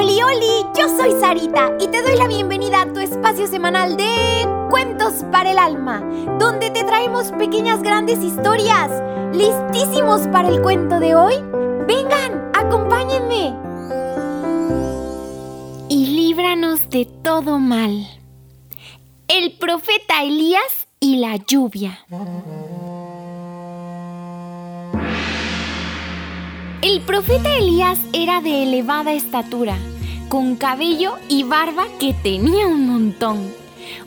Oli, oli, yo soy Sarita y te doy la bienvenida a tu espacio semanal de Cuentos para el Alma, donde te traemos pequeñas grandes historias. ¿Listísimos para el cuento de hoy? Vengan, acompáñenme. Y líbranos de todo mal. El profeta Elías y la lluvia. El profeta Elías era de elevada estatura, con cabello y barba que tenía un montón.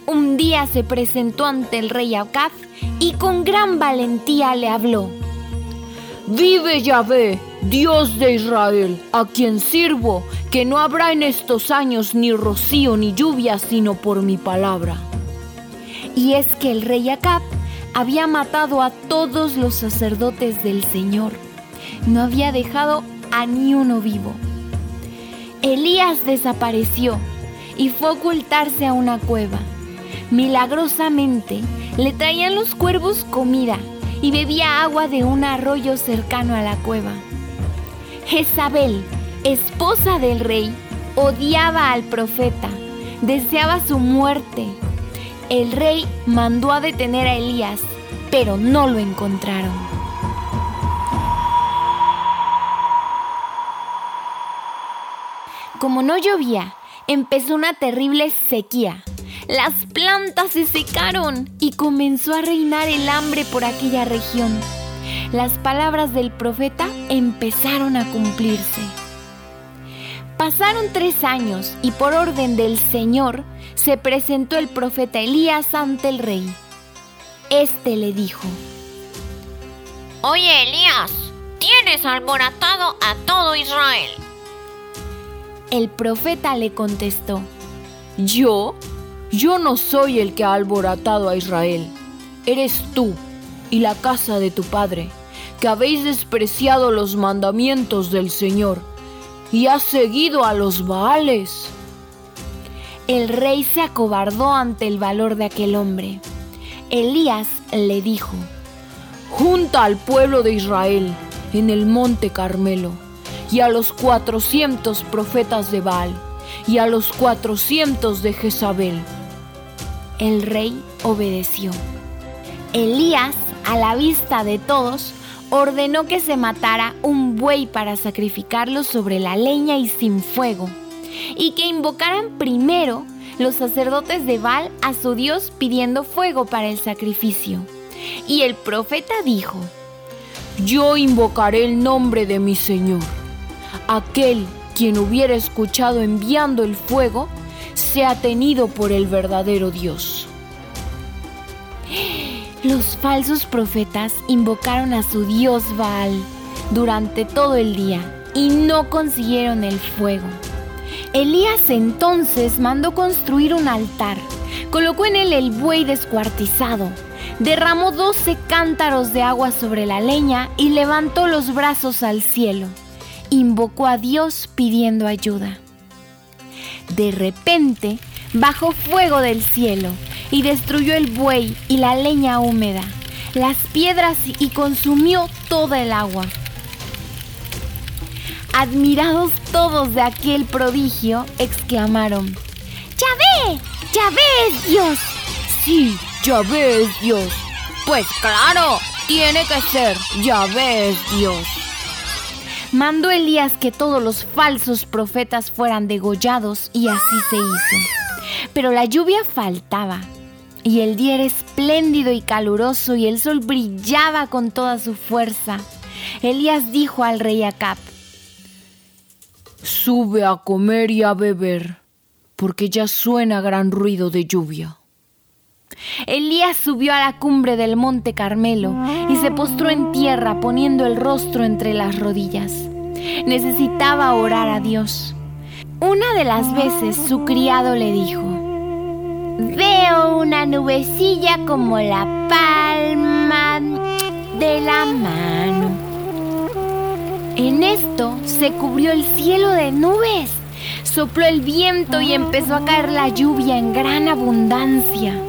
Un día se presentó ante el rey Acab y con gran valentía le habló. Vive Yahvé, Dios de Israel, a quien sirvo, que no habrá en estos años ni rocío ni lluvia, sino por mi palabra. Y es que el rey Acab había matado a todos los sacerdotes del Señor no había dejado a ni uno vivo. Elías desapareció y fue a ocultarse a una cueva. Milagrosamente le traían los cuervos comida y bebía agua de un arroyo cercano a la cueva. Jezabel, esposa del rey, odiaba al profeta, deseaba su muerte. El rey mandó a detener a Elías, pero no lo encontraron. Como no llovía, empezó una terrible sequía. Las plantas se secaron y comenzó a reinar el hambre por aquella región. Las palabras del profeta empezaron a cumplirse. Pasaron tres años y por orden del Señor se presentó el profeta Elías ante el rey. Este le dijo, Oye Elías, tienes alborotado a todo Israel el profeta le contestó, ¿Yo? Yo no soy el que ha alborotado a Israel. Eres tú y la casa de tu padre, que habéis despreciado los mandamientos del Señor y has seguido a los Baales. El rey se acobardó ante el valor de aquel hombre. Elías le dijo, Junta al pueblo de Israel en el monte Carmelo y a los cuatrocientos profetas de Baal y a los cuatrocientos de Jezabel. El rey obedeció. Elías, a la vista de todos, ordenó que se matara un buey para sacrificarlo sobre la leña y sin fuego, y que invocaran primero los sacerdotes de Baal a su Dios pidiendo fuego para el sacrificio. Y el profeta dijo, Yo invocaré el nombre de mi Señor aquel quien hubiera escuchado enviando el fuego, sea tenido por el verdadero Dios. Los falsos profetas invocaron a su dios Baal durante todo el día y no consiguieron el fuego. Elías entonces mandó construir un altar, colocó en él el buey descuartizado, derramó doce cántaros de agua sobre la leña y levantó los brazos al cielo invocó a Dios pidiendo ayuda. De repente bajó fuego del cielo y destruyó el buey y la leña húmeda, las piedras y consumió toda el agua. Admirados todos de aquel prodigio, exclamaron, ¡Ya ve! es Dios! Sí, Yahvé es Dios. Pues claro, tiene que ser, Yahvé es Dios mandó Elías que todos los falsos profetas fueran degollados y así se hizo. Pero la lluvia faltaba y el día era espléndido y caluroso y el sol brillaba con toda su fuerza. Elías dijo al rey Acab, Sube a comer y a beber, porque ya suena gran ruido de lluvia. Elías subió a la cumbre del monte Carmelo y se postró en tierra poniendo el rostro entre las rodillas. Necesitaba orar a Dios. Una de las veces su criado le dijo, Veo una nubecilla como la palma de la mano. En esto se cubrió el cielo de nubes, sopló el viento y empezó a caer la lluvia en gran abundancia.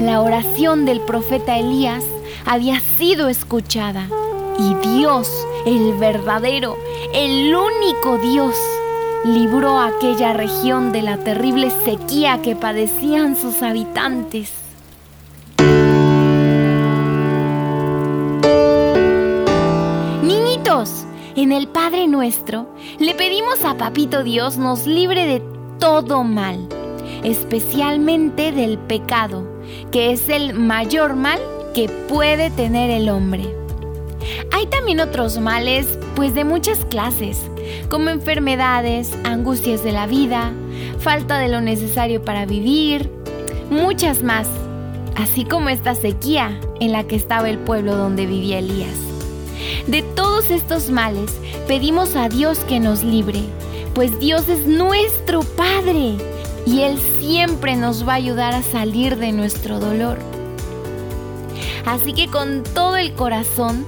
La oración del profeta Elías había sido escuchada y Dios, el verdadero, el único Dios, libró aquella región de la terrible sequía que padecían sus habitantes. Niñitos, en el Padre Nuestro le pedimos a Papito Dios nos libre de todo mal, especialmente del pecado, que es el mayor mal que puede tener el hombre. Hay también otros males, pues de muchas clases, como enfermedades, angustias de la vida, falta de lo necesario para vivir, muchas más, así como esta sequía en la que estaba el pueblo donde vivía Elías. De todos estos males pedimos a Dios que nos libre, pues Dios es nuestro Padre y Él siempre nos va a ayudar a salir de nuestro dolor. Así que con todo el corazón,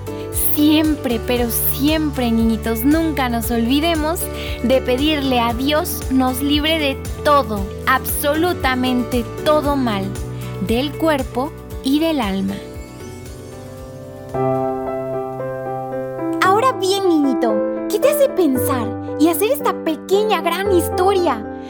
siempre, pero siempre, niñitos, nunca nos olvidemos de pedirle a Dios nos libre de todo, absolutamente todo mal, del cuerpo y del alma. Ahora bien, niñito, ¿qué te hace pensar y hacer esta pequeña gran historia?